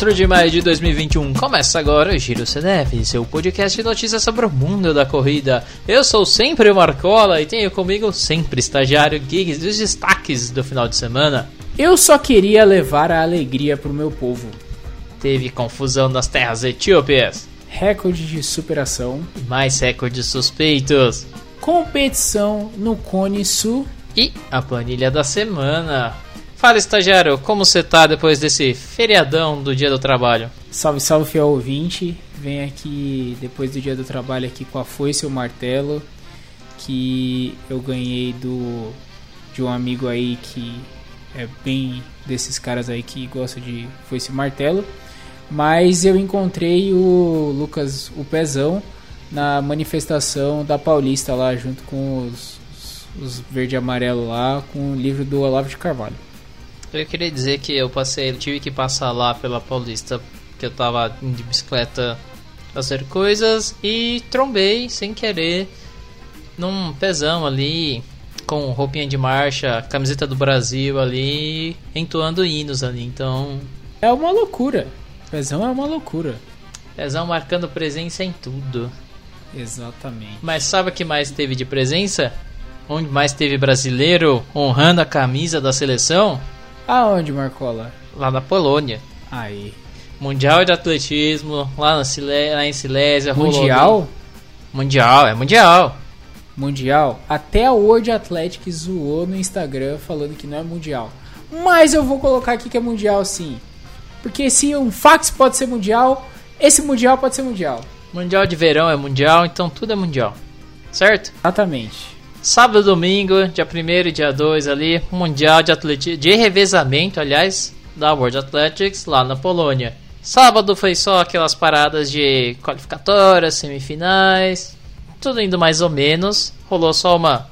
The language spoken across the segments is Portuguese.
4 de maio de 2021. Começa agora o Giro CDF, seu podcast de notícias sobre o mundo da corrida. Eu sou sempre o Marcola e tenho comigo sempre estagiário Gigs dos destaques do final de semana. Eu só queria levar a alegria pro meu povo. Teve confusão nas terras etíopes. Recorde de superação. Mais recordes suspeitos. Competição no Cone Sul. E a planilha da semana. Fala, estagiário, como você tá depois desse feriadão do dia do trabalho? Salve, salve, fiel ouvinte. Vem aqui depois do dia do trabalho aqui com a foice e o martelo que eu ganhei do de um amigo aí que é bem desses caras aí que gosta de foice e martelo. Mas eu encontrei o Lucas o Pezão na manifestação da Paulista lá junto com os, os, os verde e amarelo lá com o livro do Olavo de Carvalho. Eu queria dizer que eu passei, eu tive que passar lá pela Paulista, que eu tava de bicicleta fazer coisas e trombei sem querer num pezão ali com roupinha de marcha, camiseta do Brasil ali, entoando hinos ali. Então, É uma loucura. Pezão é uma loucura. pezão marcando presença em tudo. Exatamente. Mas sabe o que mais teve de presença? Onde mais teve brasileiro honrando a camisa da seleção? Aonde, Marcola? Lá na Polônia. Aí. Mundial de Atletismo, lá, na Silé, lá em Silésia. rolou Mundial? ali. Mundial, é mundial. Mundial? Até a World Athletic zoou no Instagram falando que não é mundial. Mas eu vou colocar aqui que é mundial sim. Porque se um fax pode ser mundial, esse mundial pode ser mundial. Mundial de verão é mundial, então tudo é mundial. Certo? Exatamente. Sábado domingo, dia 1 e dia 2 ali, Mundial de Atletismo, de revezamento, aliás, da World Athletics lá na Polônia. Sábado foi só aquelas paradas de qualificatórias, semifinais, tudo indo mais ou menos. Rolou só uma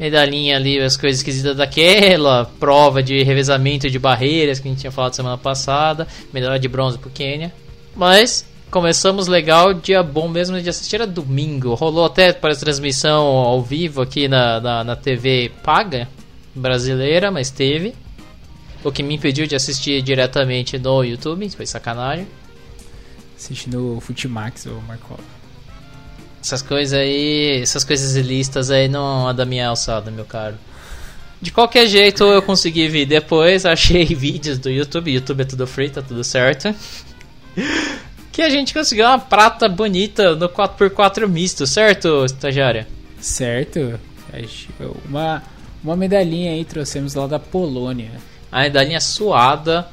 medalhinha ali, as coisas esquisitas daquela, prova de revezamento de barreiras que a gente tinha falado semana passada, medalha de bronze pro Quênia. Mas começamos legal, dia bom mesmo de assistir era domingo. Rolou até para transmissão ao vivo aqui na, na, na TV paga brasileira, mas teve. O que me impediu de assistir diretamente no YouTube, foi sacanagem. Assistindo o Futimax, ô Marcola. Essas coisas aí, essas coisas ilícitas aí não é da minha alçada, meu caro. De qualquer jeito, eu consegui vir depois, achei vídeos do YouTube, YouTube é tudo free, tá tudo certo. Que a gente conseguiu uma prata bonita no 4x4 misto, certo, estagiária? Certo. Uma, uma medalhinha aí trouxemos lá da Polônia. A medalhinha suada,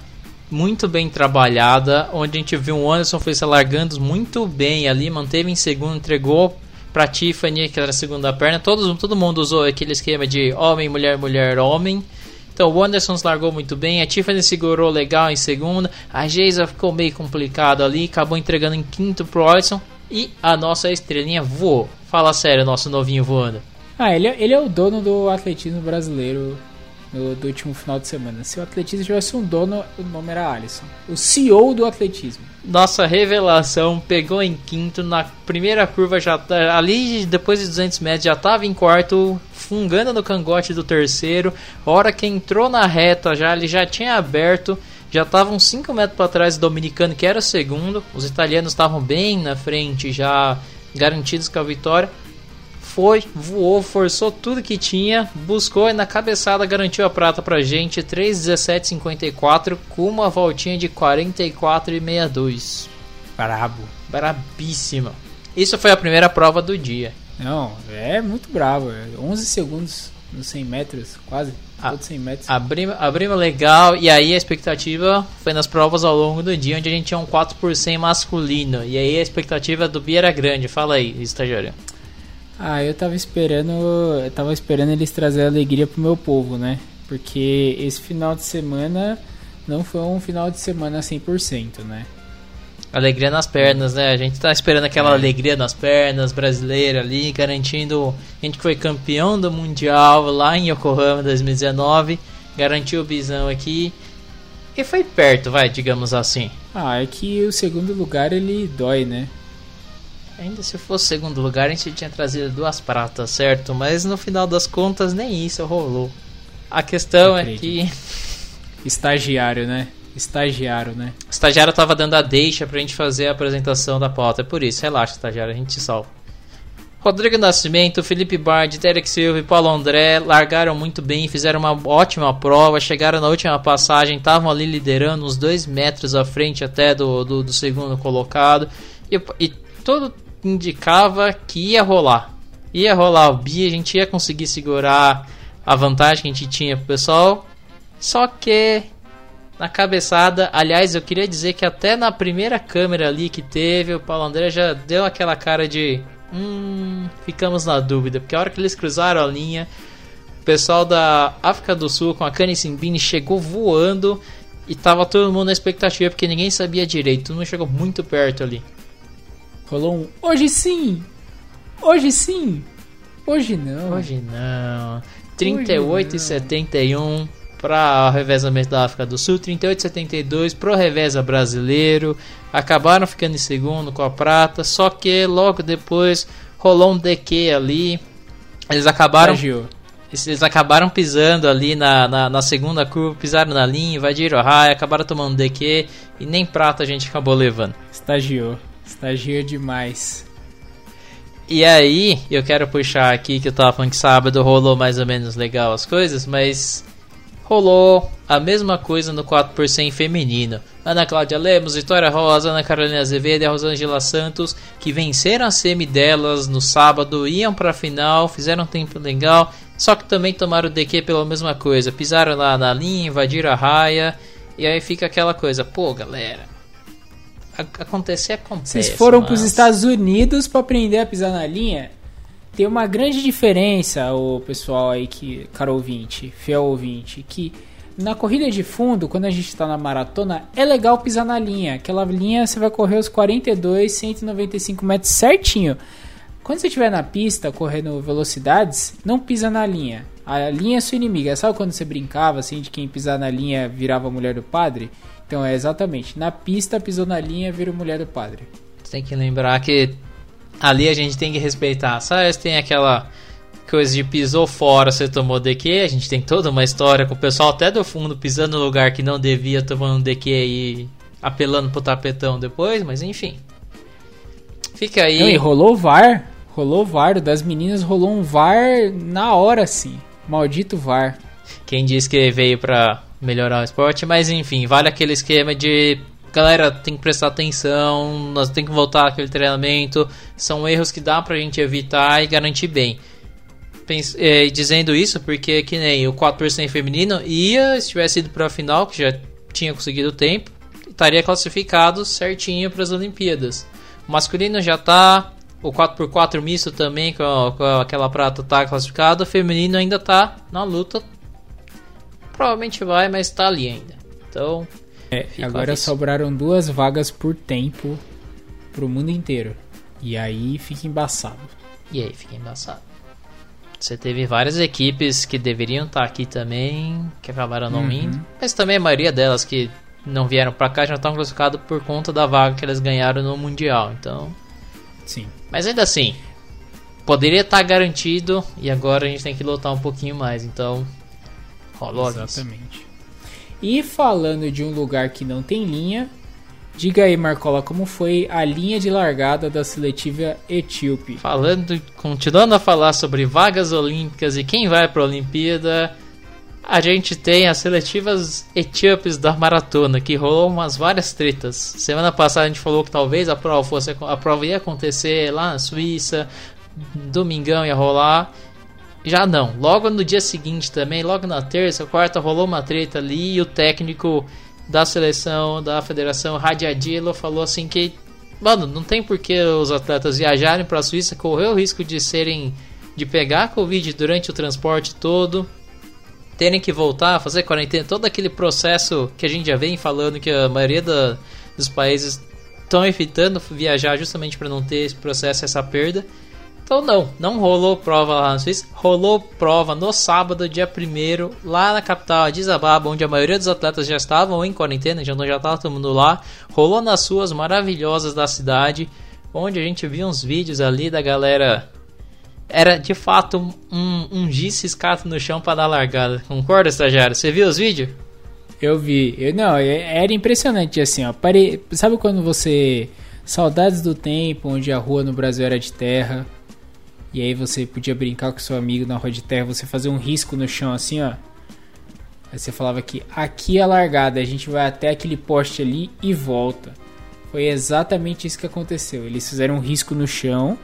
muito bem trabalhada, onde a gente viu o Anderson foi se largando muito bem ali, manteve em segundo, entregou pra Tiffany, que era a segunda perna. Todo, todo mundo usou aquele esquema de homem, mulher, mulher, homem. Então o Anderson largou muito bem, a Tiffany segurou legal em segunda, a Geisa ficou meio complicado ali, acabou entregando em quinto pro Anderson e a nossa estrelinha voou. Fala sério, nosso novinho voando. Ah, ele, é- ele é o dono do atletismo brasileiro no, do último final de semana. Se o atletismo tivesse um dono, o nome era Alisson. O CEO do atletismo. Nossa revelação pegou em quinto na primeira curva já tá- ali depois de 200 metros já estava em quarto fungando no cangote do terceiro hora que entrou na reta já ele já tinha aberto já estava uns 5 metros para trás do dominicano que era o segundo os italianos estavam bem na frente já garantidos com a vitória foi, voou, forçou tudo que tinha, buscou e na cabeçada garantiu a prata pra gente, 3:17:54 com uma voltinha de 44,62. Brabo. Brabíssima. Isso foi a primeira prova do dia. Não, é muito bravo. é 11 segundos nos 100 metros, quase. Todos 100 metros. Abrimos, abrimos legal e aí a expectativa foi nas provas ao longo do dia onde a gente tinha um 4 por 100 masculino. E aí a expectativa do Bia era grande. Fala aí, estagiário. Ah, eu tava esperando. Eu tava esperando eles trazer alegria pro meu povo, né? Porque esse final de semana não foi um final de semana 100%, né? Alegria nas pernas, né? A gente tá esperando aquela É. alegria nas pernas brasileira ali, garantindo. A gente foi campeão do Mundial lá em Yokohama 2019, garantiu o bisão aqui. E foi perto, vai, digamos assim. Ah, é que o segundo lugar ele dói, né? Ainda se fosse segundo lugar, a gente tinha trazido duas pratas, certo? Mas no final das contas, nem isso rolou. A questão é que Estagiário, né? estagiário, né? O estagiário tava dando a deixa pra gente fazer a apresentação da pauta. É por isso, relaxa, estagiário, a gente te salva. Rodrigo Nascimento, Felipe Bard, Derek Silva e Paulo André largaram muito bem, fizeram uma ótima prova, chegaram na última passagem, estavam ali liderando uns dois metros à frente até do, do, do segundo colocado. E, e tudo indicava que ia rolar. Ia rolar o bi, a gente ia conseguir segurar a vantagem que a gente tinha pro pessoal. Só que na cabeçada, aliás, eu queria dizer que até na primeira câmera ali que teve, o Paulo André já deu aquela cara de hum, ficamos na dúvida, porque a hora que eles cruzaram a linha, o pessoal da África do Sul com a Kanye Simbini chegou voando e tava todo mundo na expectativa porque ninguém sabia direito, todo mundo chegou muito perto ali. Rolou um hoje sim! Hoje sim! Hoje não. Hoje não. 38 e 71 para o revezamento da África do Sul, 38 e 72 para o reveza brasileiro. Acabaram ficando em segundo com a prata, só que logo depois rolou um DQ ali. Eles acabaram. Estagiou. Eles acabaram pisando ali na, na, na segunda curva, pisaram na linha, invadiram a raia, acabaram tomando DQ e nem prata a gente acabou levando. Estagiou. Estagiou demais. E aí, eu quero puxar aqui que eu tava falando que sábado rolou mais ou menos legal as coisas, mas rolou a mesma coisa no 4% feminino. Ana Cláudia Lemos, Vitória Rosa, Ana Carolina Azevedo e Rosângela Santos, que venceram a semi delas no sábado, iam para a final, fizeram um tempo legal, só que também tomaram o DQ pela mesma coisa. Pisaram lá na linha, invadiram a raia, e aí fica aquela coisa, pô galera, acontecer acontece. Vocês foram mas... para os Estados Unidos para aprender a pisar na linha? Tem uma grande diferença, o pessoal aí que, caro ouvinte, fiel ouvinte, que na corrida de fundo, quando a gente está na maratona, é legal pisar na linha. Aquela linha você vai correr os 42, 195 metros certinho. Quando você estiver na pista correndo velocidades, não pisa na linha. A linha é sua inimiga. Sabe quando você brincava assim de quem pisar na linha virava a mulher do padre? Então é exatamente. Na pista pisou na linha vira mulher do padre. Tem que lembrar que ali a gente tem que respeitar. Sabe, tem aquela coisa de pisou fora, você tomou DQ. A gente tem toda uma história com o pessoal até do fundo pisando no lugar que não devia, tomando DQ e apelando pro tapetão depois, mas enfim. Fica aí. Não, e rolou VAR. Rolou VAR. Das meninas rolou um VAR na hora, sim. Maldito VAR. Quem disse que veio pra melhorar o esporte, mas enfim, vale aquele esquema de galera, tem que prestar atenção, nós tem que voltar aquele treinamento. São erros que dá pra gente evitar e garantir bem. Pens é, dizendo isso porque que nem o 4% feminino ia, se tivesse ido pra final, que já tinha conseguido tempo, estaria classificado certinho para as Olimpíadas. O masculino já tá, o 4x4 misto também, com, com aquela prata tá classificado, o feminino ainda tá na luta. Provavelmente vai, mas tá ali ainda. Então, é, agora sobraram duas vagas por tempo pro mundo inteiro. E aí fica embaçado. E aí fica embaçado. Você teve várias equipes que deveriam estar aqui também, que acabaram não Uhum. indo. Mas também a maioria delas que não vieram pra cá já estão classificadas por conta da vaga que elas ganharam no Mundial. Então. Sim. Mas ainda assim, poderia estar garantido e agora a gente tem que lutar um pouquinho mais. Então, Exatamente. E falando de um lugar que não tem linha, diga aí, Marcola, como foi a linha de largada da seletiva etíope? Falando, continuando a falar sobre vagas olímpicas e quem vai para a Olimpíada, a gente tem as seletivas etíopes da maratona, que rolou umas várias tretas. Semana passada a gente falou que talvez a prova fosse a prova ia acontecer lá na Suíça, domingão ia rolar. Já não. Logo no dia seguinte também, logo na terça, quarta, rolou uma treta ali e o técnico da seleção, da federação, Radiadilo, falou assim que, mano, não tem por que os atletas viajarem para a Suíça, correr o risco de serem, de pegar a Covid durante o transporte todo, terem que voltar, fazer quarentena, todo aquele processo que a gente já vem falando que a maioria da, dos países estão evitando viajar justamente para não ter esse processo, essa perda. Então não, não rolou prova lá na Suíça, rolou prova no sábado, dia 1 lá na capital Addis Ababa, onde a maioria dos atletas já estavam em quarentena, já já estava todo mundo lá. Rolou nas ruas maravilhosas da cidade, onde a gente viu uns vídeos ali da galera. Era de fato um, um giz ciscado no chão para dar largada. Concorda, estagiário? Você viu os vídeos? Eu vi. Eu, não, é, era impressionante assim, ó. Pare... Sabe quando você. Saudades do tempo onde a rua no Brasil era de terra. E aí você podia brincar com seu amigo na rua de terra, você fazia um risco no chão assim, ó. Aí você falava que aqui é a largada, a gente vai até aquele poste ali e volta. Foi exatamente isso que aconteceu. Eles fizeram um risco no chão.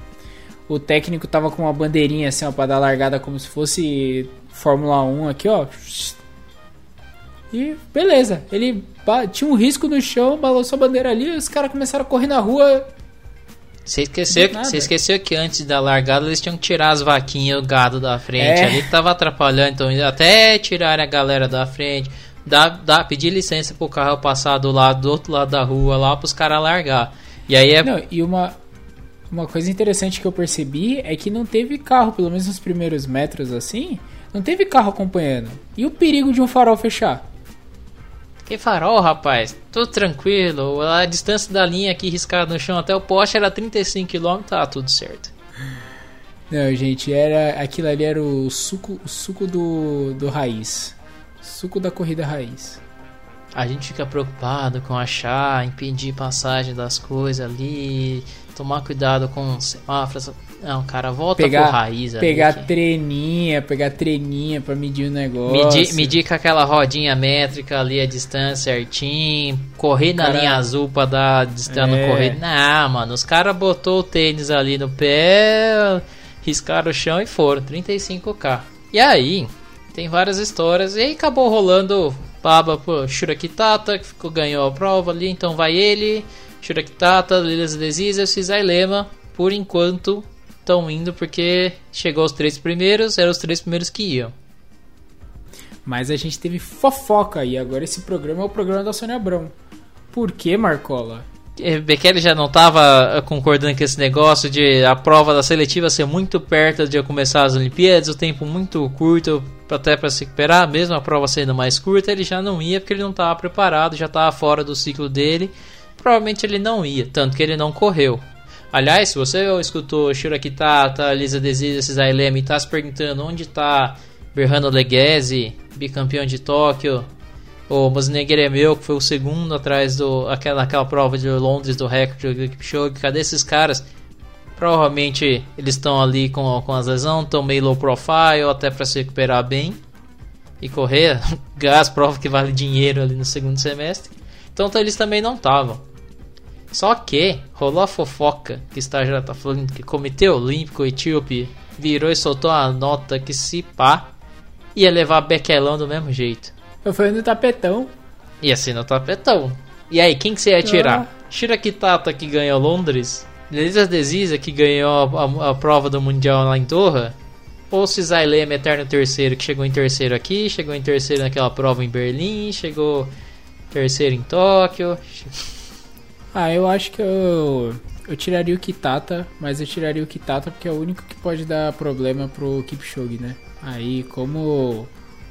O técnico tava com uma bandeirinha assim, ó, pra dar largada como se fosse Fórmula 1 aqui, ó. E beleza, ele tinha um risco no chão, balançou a bandeira ali, os caras começaram a correr na rua. Você esqueceu, você esqueceu que antes da largada eles tinham que tirar as vaquinhas, o gado da frente. É. Ali que tava atrapalhando, então até tirar a galera da frente, dá, dá, pedir licença pro carro passar do lado do outro lado da rua lá pros caras largar. E aí é. Não, e uma, uma coisa interessante que eu percebi é que não teve carro, pelo menos nos primeiros metros assim, não teve carro acompanhando. E o perigo de um farol fechar? Que farol, rapaz? Tudo tranquilo. A distância da linha aqui riscada no chão até o poste era 35 km, tá tudo certo. Não, gente, era aquilo ali era o suco, o suco do, do raiz. Suco da corrida raiz. A gente fica preocupado com achar, impedir passagem das coisas ali, tomar cuidado com semáforos. Não, cara, volta pegar, pro raiz ali. Pegar que... treninha, pegar treninha pra medir o negócio. Medir, medir com aquela rodinha métrica ali a distância certinho. Correr na cara... linha azul pra dar distância é. no correr. Não, mano, os caras botou o tênis ali no pé, riscaram o chão e foram. 35k. E aí, tem várias histórias. E aí acabou rolando baba pro Shurakitata, que ficou, ganhou a prova ali. Então vai ele, Shurakitata, Lilas Desizas, Lema. Por enquanto, estão indo porque chegou os três primeiros, eram os três primeiros que iam. Mas a gente teve fofoca e agora esse programa é o programa da Sônia Abrão. Por que, Marcola? É, Bekele já não estava concordando com esse negócio de a prova da seletiva ser muito perto de começar as Olimpíadas, o tempo muito curto até para se recuperar, mesmo a prova sendo mais curta, ele já não ia porque ele não estava preparado, já estava fora do ciclo dele. Provavelmente ele não ia, tanto que ele não correu. Aliás, se você escutou Shiro Kitata, Lisa Desisa, Cisai Leme e está se perguntando onde está Berrano Leghese, bicampeão de Tóquio, o Mosneger é meu, que foi o segundo atrás do aquela, aquela prova de Londres do recorde do Kipchoge, cadê esses caras? Provavelmente eles estão ali com, com as lesões, estão meio low profile, até para se recuperar bem e correr. Gás prova que vale dinheiro ali no segundo semestre. Então eles também não estavam. Só que rolou a fofoca que está já tá falando que o Comitê Olímpico Etíope virou e soltou a nota que se pá ia levar Bequelão do mesmo jeito. Eu fui no tapetão. Ia ser no tapetão. E aí, quem que você ia tirar? Ah. Kitata que ganhou Londres? Elisa Desisa que ganhou a, a, a, prova do Mundial lá em Torra? Ou Cisai Leme, eterno terceiro, que chegou em terceiro aqui, chegou em terceiro naquela prova em Berlim, chegou terceiro em Tóquio. Ah, eu acho que eu, eu tiraria o Kitata, mas eu tiraria o Kitata porque é o único que pode dar problema pro Kipchoge, né? Aí, como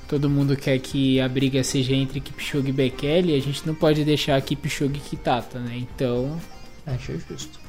todo mundo quer que a briga seja entre Kipchoge e Bekele, a gente não pode deixar Kipchoge e Kitata, né? Então... Acho justo.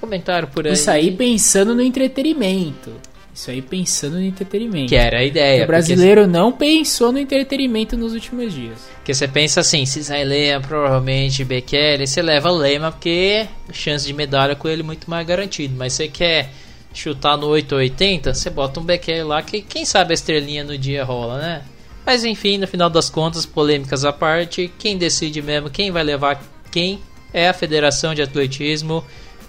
Comentário por aí. Isso aí pensando no entretenimento. Isso aí pensando no entretenimento. Que era a ideia. O brasileiro porque... não pensou no entretenimento nos últimos dias. Porque você pensa assim, se Lema, provavelmente Bekele, você leva Lema porque chance de medalha com ele é muito mais garantido. Mas você quer chutar no 880, você bota um Bekele lá que quem sabe a estrelinha no dia rola, né? Mas enfim, no final das contas, polêmicas à parte, quem decide mesmo quem vai levar quem é a Federação de Atletismo.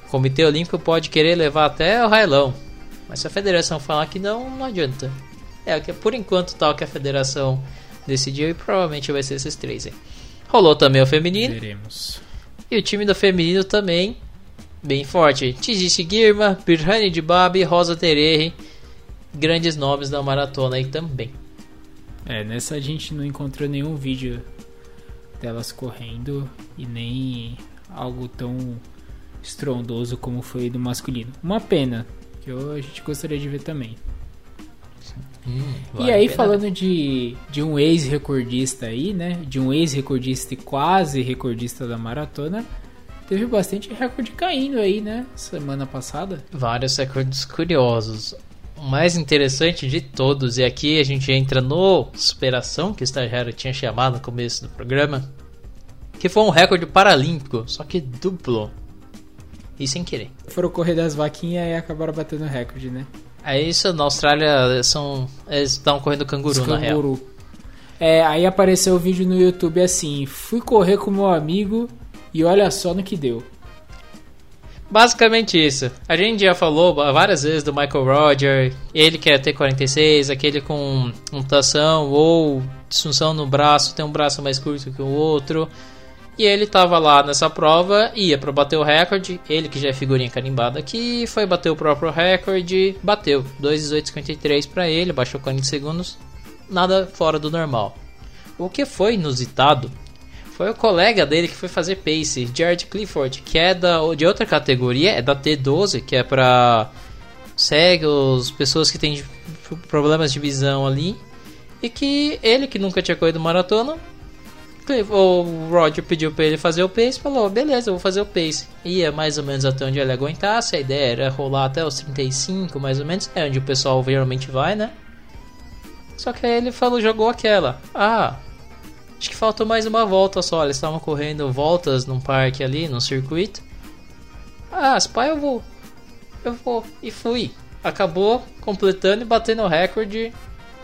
O Comitê Olímpico pode querer levar até o Railão. Mas se a federação falar que não, não adianta. É, que por enquanto tal que a federação decidiu e provavelmente vai ser esses três aí. Rolou também o feminino. Veremos. E o time do feminino também bem forte. Tijishi Girma, Birhani de Babi, Rosa Tererre. Grandes nomes da maratona aí também. É, nessa a gente não encontrou nenhum vídeo delas correndo e nem algo tão estrondoso como foi do masculino. Uma pena, eu, a gente gostaria de ver também. Hum, vale e aí, falando de, de um ex-recordista aí, né? De um ex-recordista e quase recordista da maratona, teve bastante recorde caindo aí, né? Semana passada. Vários recordes curiosos. o mais interessante de todos, e aqui a gente entra no superação que o estagiário tinha chamado no começo do programa, que foi um recorde paralímpico, só que duplo. E sem querer. Foram correr das vaquinhas e acabaram batendo recorde, né? É isso, na Austrália são. Eles estão correndo canguru, na real. É, aí apareceu o vídeo no YouTube assim: fui correr com meu amigo e olha só no que deu. Basicamente isso. A gente já falou várias vezes do Michael Roger, ele quer ter 46, aquele com mutação ou disfunção no braço, tem um braço mais curto que o outro. E ele tava lá nessa prova, ia para bater o recorde, ele que já é figurinha carimbada aqui, foi bater o próprio recorde, bateu 2:18:53 para ele, baixou 40 segundos, nada fora do normal. O que foi inusitado foi o colega dele que foi fazer pace, Jared Clifford, que é da, de outra categoria, é da T12, que é para cegos, pessoas que têm problemas de visão ali. E que ele, que nunca tinha corrido maratona, o Roger pediu para ele fazer o pace, falou, beleza, vou fazer o pace. Ia mais ou menos até onde ele aguentasse, a ideia era rolar até os 35, mais ou menos, é onde o pessoal geralmente vai, né? Só que aí ele falou, jogou aquela. Ah, Acho que faltou mais uma volta só. Eles estavam correndo voltas num parque ali, num circuito. Ah, Spy eu vou. Eu vou. E fui. Acabou completando e batendo o recorde.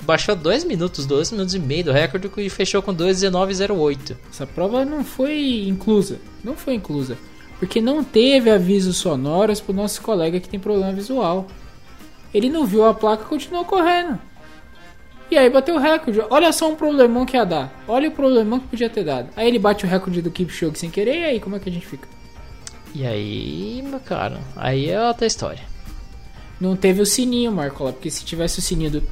Baixou 2 minutos, 2 minutos e meio do recorde e fechou com 2,1908. Essa prova não foi inclusa. Não foi inclusa. Porque não teve avisos sonoros pro nosso colega que tem problema visual. Ele não viu a placa e continuou correndo. E aí bateu o recorde. Olha só um problemão que ia dar. Olha o problemão que podia ter dado. Aí ele bate o recorde do Kipchoge sem querer. E aí, como é que a gente fica? E aí, meu cara, aí é outra história. Não teve o sininho, Marcola, porque se tivesse o sininho do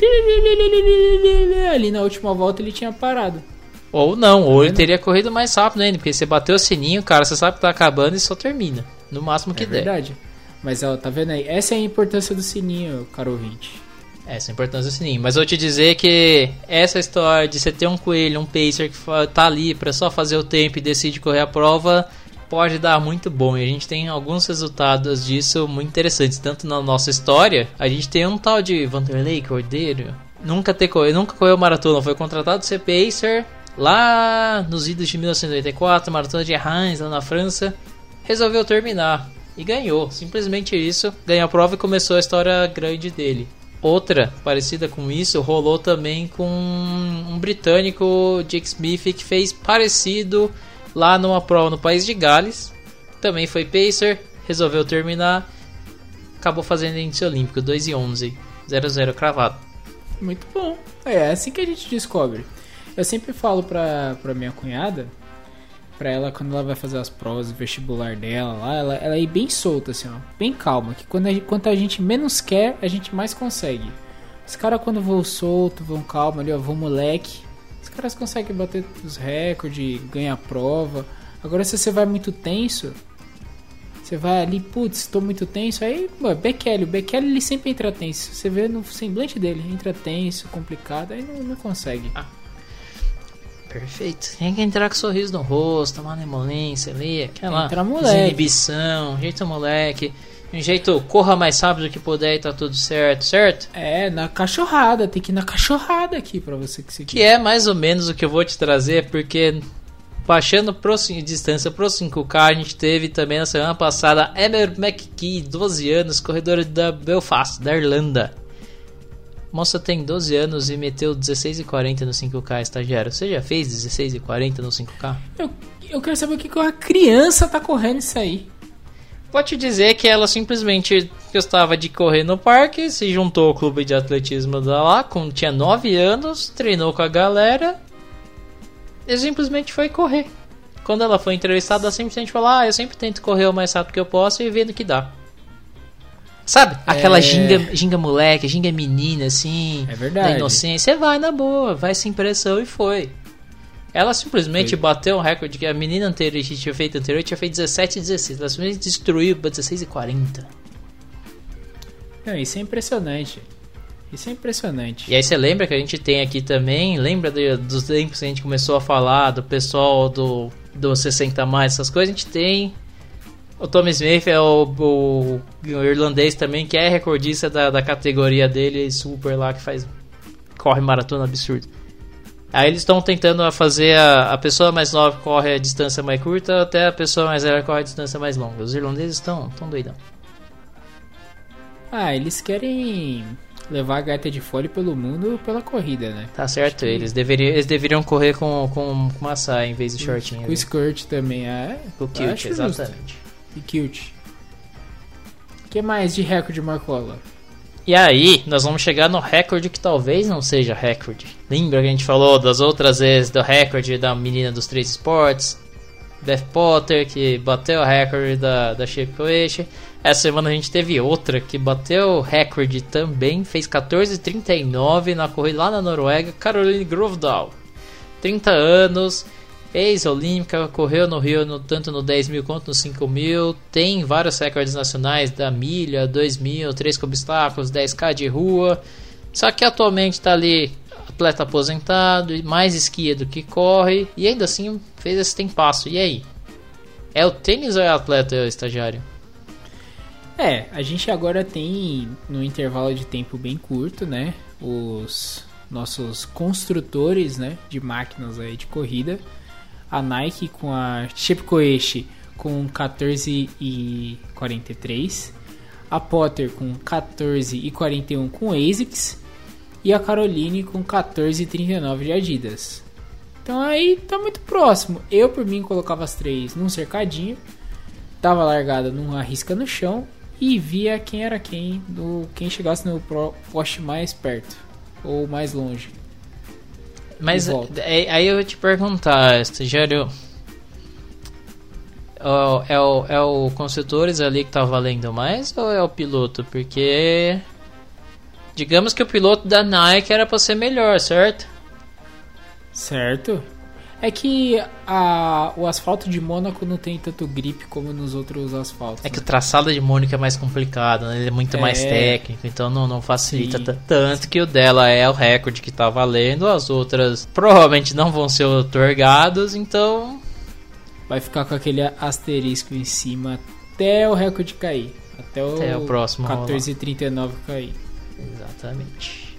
ali na última volta ele tinha parado. Ou não, ou ele teria corrido mais rápido ainda, porque você bateu o sininho, cara, você sabe que tá acabando e só termina. No máximo que é der. verdade. Mas ó, tá vendo aí? Essa é a importância do sininho, caro ouvinte. Essa é a importância do sininho. Mas vou te dizer que essa história de você ter um coelho, um pacer que tá ali para só fazer o tempo e decide correr a prova, pode dar muito bom. E a gente tem alguns resultados disso muito interessantes. Tanto na nossa história, a gente tem um tal de Vanderlei Cordeiro. Nunca, ter nunca correu maratona, foi contratado ser pacer lá nos idos de 1994, maratona de Reims, lá na França. Resolveu terminar e ganhou. Simplesmente isso. Ganhou a prova e começou a história grande dele. Outra parecida com isso rolou também com um britânico, Jake Smith, que fez parecido lá numa prova no país de Gales. Também foi pacer, resolveu terminar, acabou fazendo índice olímpico 2 e 11, 0-0 cravado. Muito bom. É assim que a gente descobre. Eu sempre falo pra, pra minha cunhada pra ela quando ela vai fazer as provas de vestibular dela lá, ela, ela ir bem solta, assim, ó, bem calma. Que quando a, quanto a gente menos quer, a gente mais consegue. Os caras quando vão solto, vão calmo ali, ó, vão moleque. Os caras conseguem bater os recordes, ganhar prova. Agora se você vai muito tenso, você vai ali, putz, tô muito tenso. Aí, mano, Bekele, o Bekele ele sempre entra tenso. Você vê no semblante dele, entra tenso, complicado, aí não, não consegue. Ah. Perfeito. Tem que entrar com um sorriso no rosto, uma emolência ali, aquela Entra moleque. desinibição, jeito moleque, um jeito corra mais rápido que puder e tá tudo certo, certo? É, na cachorrada, tem que ir na cachorrada aqui pra você que Que é mais ou menos o que eu vou te trazer, porque baixando pro, distância pro 5K, a gente teve também na semana passada Emer McKee, 12 anos, corredor da Belfast, da Irlanda. Moça tem 12 anos e meteu 16,40 no 5K estagiário. Você já fez 16,40 no 5K? Eu, eu quero saber o que que uma criança tá correndo isso aí. Pode te dizer que ela simplesmente gostava de correr no parque, se juntou ao clube de atletismo da lá, com, tinha 9 anos, treinou com a galera e simplesmente foi correr. Quando ela foi entrevistada, ela simplesmente falou: Ah, eu sempre tento correr o mais rápido que eu posso e vendo o que dá. Sabe? Aquela É. ginga, ginga moleque, ginga menina, assim. É verdade. Da inocência. Você vai na boa, vai sem pressão e foi. Ela simplesmente Foi. bateu um recorde que a menina anterior que tinha feito anterior tinha feito 17 e 16. Ela simplesmente destruiu para 16 e 40. Não, isso é impressionante. Isso é impressionante. E aí você lembra que a gente tem aqui também, lembra de- dos tempos que a gente começou a falar do pessoal do, do 60 mais, essas coisas, a gente tem O Tommy Smith é o, o, o irlandês também, que é recordista da, da categoria dele, super lá, que faz. corre maratona absurdo. Aí eles estão tentando fazer a, a pessoa mais nova corre a distância mais curta, até a pessoa mais velha corre a distância mais longa. Os irlandeses estão tão doidão. Ah, eles querem levar a gaita de fole pelo mundo pela corrida, né? Tá certo, eles, deveriam, eles deveriam correr com, com, com uma saia em vez de shortinho. Com ali. skirt também, é. Com kilt, acho justo. exatamente. E kilt. O que mais de recorde, Marcola? E aí, nós vamos chegar no recorde que talvez não seja recorde. Lembra que a gente falou das outras vezes do recorde da menina dos três esportes? Beth Potter, que bateu o recorde da, da Shape. Essa semana a gente teve outra que bateu o recorde também, fez 14,39 na corrida lá na Noruega, Caroline Grovedal. 30 anos, ex-olímpica, correu no Rio no, tanto no 10 mil quanto no 5 mil. Tem vários recordes nacionais da milha, 2 mil, 3 com obstáculos, 10k de rua. Só que atualmente está ali atleta aposentado, mais esquia do que corre, e ainda assim fez esse tempasso. E aí? É o tênis ou é o atleta, é o estagiário? É, a gente agora tem no intervalo de tempo bem curto, né? Os nossos construtores, né, de máquinas aí de corrida. A Nike com a Shepkoeshi com 14 e 43, a Potter com 14 e 41 com ASICS e a Caroline com 14 e 39 de Adidas. Então aí tá muito próximo. Eu por mim colocava as três num cercadinho, dava largada numa risca no chão e via quem era quem, do quem chegasse no poste mais perto ou mais longe. Mas é- aí eu vou te perguntar, estagiário. ó, É o, é o construtores ali que tá valendo mais ou é o piloto? Porque. Digamos que o piloto da Nike era pra ser melhor, certo? Certo? É que a, o asfalto de Mônaco não tem tanto grip como nos outros asfaltos. É que o né? traçado de Mônica é mais complicado, né? ele é muito É. mais técnico, então não, não facilita Sim. tanto que o dela é o recorde que tá valendo, as outras provavelmente não vão ser otorgados, então Vai ficar com aquele asterisco em cima até o recorde cair. Até o, Até o próximo 14,39 cair. Exatamente.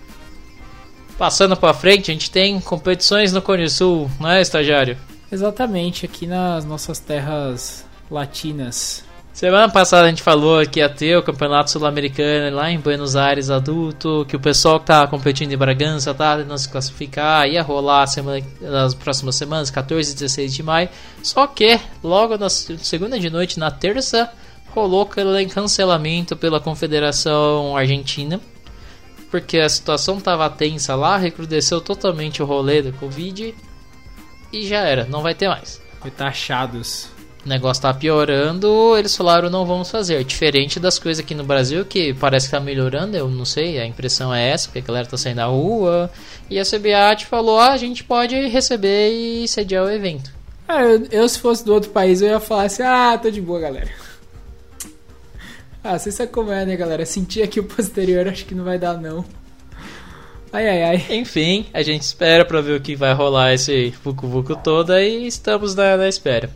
Passando pra frente, a gente tem competições no Cone Sul, não é, estagiário? Exatamente, aqui nas nossas terras latinas. Semana passada a gente falou que ia ter o Campeonato Sul-Americano lá em Buenos Aires adulto, que o pessoal que tá competindo em Bragança tá tentando se classificar, ia rolar semana, nas próximas semanas, 14 e 16 de maio. Só que logo na segunda de noite, na terça, rolou cancelamento pela Confederação Argentina, porque a situação tava tensa lá, recrudesceu totalmente o rolê da Covid e já era, não vai ter mais. Foi taxados. O negócio tá piorando, eles falaram não vamos fazer. Diferente das coisas aqui no Brasil, que parece que tá melhorando, eu não sei, a impressão é essa, porque a galera tá saindo da rua. E a CBAT falou, ah, a gente pode receber e sediar o evento. Ah, eu, eu, se fosse do outro país eu ia falar assim, ah, tô de boa galera. Ah, você sabe como é, né, galera? Sentir aqui o posterior, acho que não vai dar, não. Ai, ai, ai. Enfim, a gente espera pra ver o que vai rolar esse vucu vucu todo e estamos na, na espera.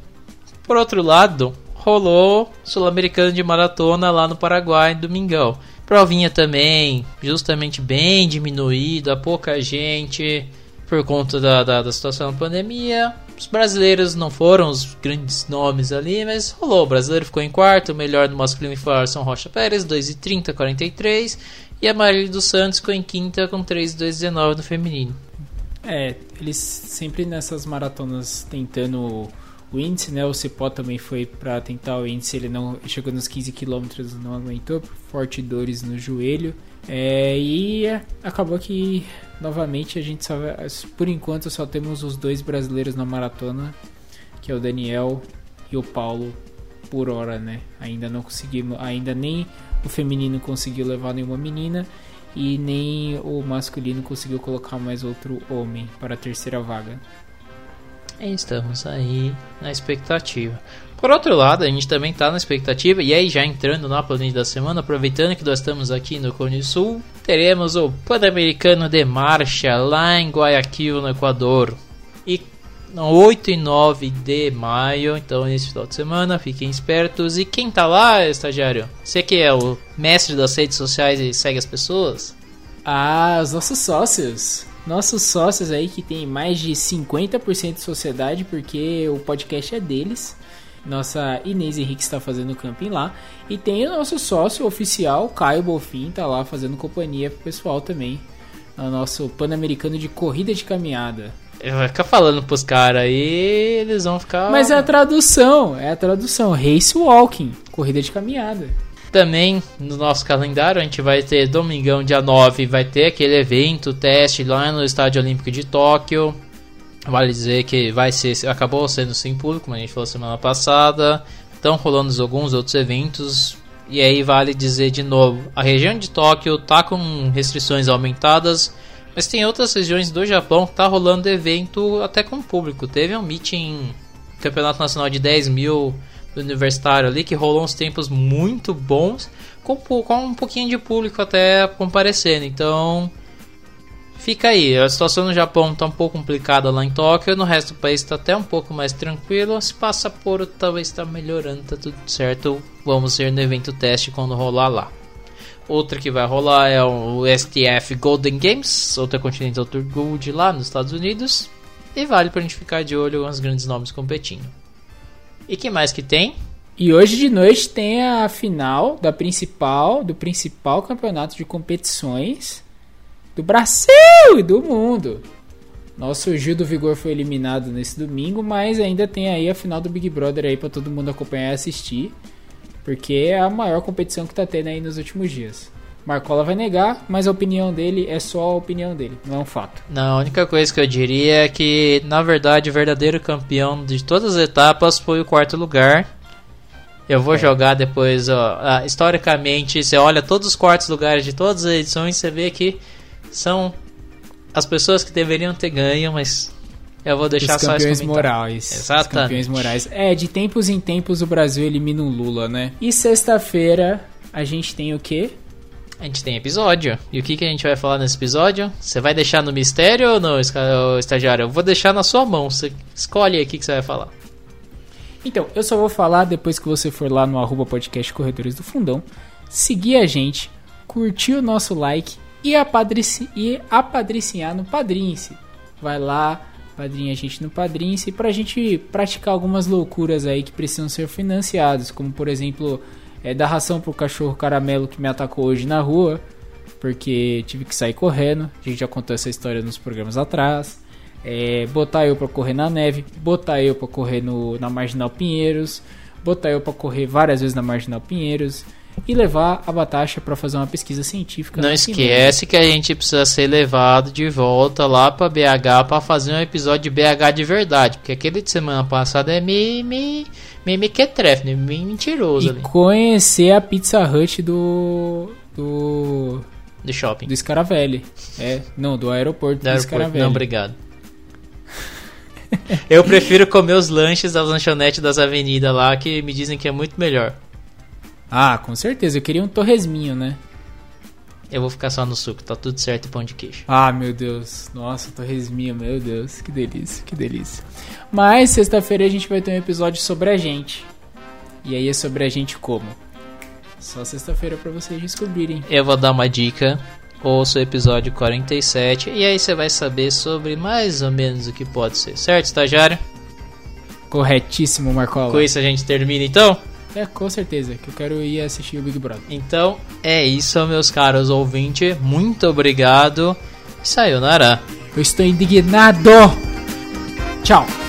Por outro lado, rolou Sul-Americano de Maratona lá no Paraguai, domingão. Provinha também, justamente bem diminuída, pouca gente por conta da, da, da situação da pandemia. Os brasileiros não foram os grandes nomes ali, mas rolou. O brasileiro ficou em quarto, o melhor no masculino foi São Rocha Pérez, 2,30, 43. E a Marília dos Santos ficou em quinta com 3,219 no feminino. É, eles sempre nessas maratonas tentando o índice, né? O Cipó também foi pra tentar o índice, ele não chegou nos 15 km, não aguentou, forte dores no joelho. É, e acabou que novamente a gente só por enquanto só temos os dois brasileiros na maratona, que é o Daniel e o Paulo por hora, né? Ainda não conseguimos, ainda nem o feminino conseguiu levar nenhuma menina e nem o masculino conseguiu colocar mais outro homem para a terceira vaga. Estamos aí na expectativa. Por outro lado, a gente também está na expectativa, e aí já entrando na planilha da semana, aproveitando que nós estamos aqui no Cone Sul, teremos o Pan-Americano de Marcha lá em Guayaquil, no Equador. E 8 e 9 de maio, então nesse final de semana, fiquem espertos. E quem tá lá, estagiário? Você que é o mestre das redes sociais e segue as pessoas? Ah, os nossos sócios. Nossos sócios aí que tem mais de 50% de sociedade, porque o podcast é deles. Nossa Inês Henrique está fazendo camping lá. E tem o nosso sócio oficial, Caio Bolfin, tá lá fazendo companhia pro pessoal também. No nosso Pan-Americano de Corrida de Caminhada. Vai ficar falando pros caras aí, eles vão ficar. Mas é a tradução, é a tradução. Race Walking, corrida de caminhada. Também no nosso calendário a gente vai ter domingão, dia 9, vai ter aquele evento, teste lá no Estádio Olímpico de Tóquio. Vale dizer que vai ser, acabou sendo sem público, como a gente falou semana passada. Estão rolando alguns outros eventos. E aí vale dizer de novo, a região de Tóquio tá com restrições aumentadas mas tem outras regiões do Japão que tá rolando evento até com público. Teve um meeting, campeonato nacional de 10 mil do universitário ali, que rolou uns tempos muito bons, com, com um pouquinho de público até comparecendo. Então, fica aí. A situação no Japão tá um pouco complicada lá em Tóquio, no resto do país tá até um pouco mais tranquilo. Se passa por talvez está melhorando, tá tudo certo. Vamos ver no evento teste quando rolar lá. Outra que vai rolar é o STF Golden Games, outra Continental Tour Gold lá nos Estados Unidos. E vale pra gente ficar de olho com os grandes nomes competindo. E que mais que tem? E hoje de noite tem a final da principal, do principal campeonato de competições do Brasil e do mundo. Nosso Gil do Vigor foi eliminado nesse domingo, mas ainda tem aí a final do Big Brother aí para todo mundo acompanhar e assistir. Porque é a maior competição que tá tendo aí nos últimos dias. Marcola vai negar, mas a opinião dele é só a opinião dele, não é um fato. Não, a única coisa que eu diria é que, na verdade, o verdadeiro campeão de todas as etapas foi o quarto lugar. Eu vou é. jogar depois, ó, ah, historicamente, você olha todos os quartos lugares de todas as edições, você vê que são as pessoas que deveriam ter ganho, mas eu vou deixar Os só campeões morais. Exatamente. Os campeões morais. É, de tempos em tempos o Brasil elimina o Lula, né? E sexta-feira a gente tem o quê? A gente tem episódio. E o que, que a gente vai falar nesse episódio? Você vai deixar no mistério ou não, estagiário? Eu vou deixar na sua mão. Você escolhe aí o que, que você vai falar. Então, eu só vou falar depois que você for lá no arroba podcast Corredores do Fundão, seguir a gente, curtir o nosso like e, apadrici apadricinhar no Padrince. Vai lá, padrinha a gente no Padrince para a gente praticar algumas loucuras aí que precisam ser financiadas, como por exemplo, é, dar ração pro cachorro caramelo que me atacou hoje na rua, porque tive que sair correndo. A gente já contou essa história nos programas atrás. É, botar eu para correr na neve, botar eu para correr no, na Marginal Pinheiros, botar eu para correr várias vezes na Marginal Pinheiros e levar a Batasha para fazer uma pesquisa científica. Não esquece que a gente precisa ser levado de volta lá para BH para fazer um episódio de BH de verdade, porque aquele de semana passada é me me me, me trefe, né? me mentiroso e ali. conhecer a Pizza Hut do do do shopping. Do Scaravelli. É, não, do aeroporto do, do aeroporto. Scaravelli. Não, obrigado. Eu prefiro comer os lanches das lanchonetes das avenidas lá, que me dizem que é muito melhor. Ah, com certeza. Eu queria um torresminho, né? Eu vou ficar só no suco, tá tudo certo e pão de queijo. Ah, meu Deus. Nossa, torresminho, meu Deus. Que delícia, que delícia. Mas sexta-feira a gente vai ter um episódio sobre a gente. E aí é sobre a gente como? Só sexta-feira para vocês descobrirem. Eu vou dar uma dica. Ouça o episódio 47 e aí você vai saber sobre mais ou menos o que pode ser, certo, estagiário? Corretíssimo, Marcola. Com isso a gente termina então? É, com certeza, que eu quero ir assistir o Big Brother. Então, é isso, meus caros ouvintes. Muito obrigado. Sayonara. Eu estou indignado. Tchau.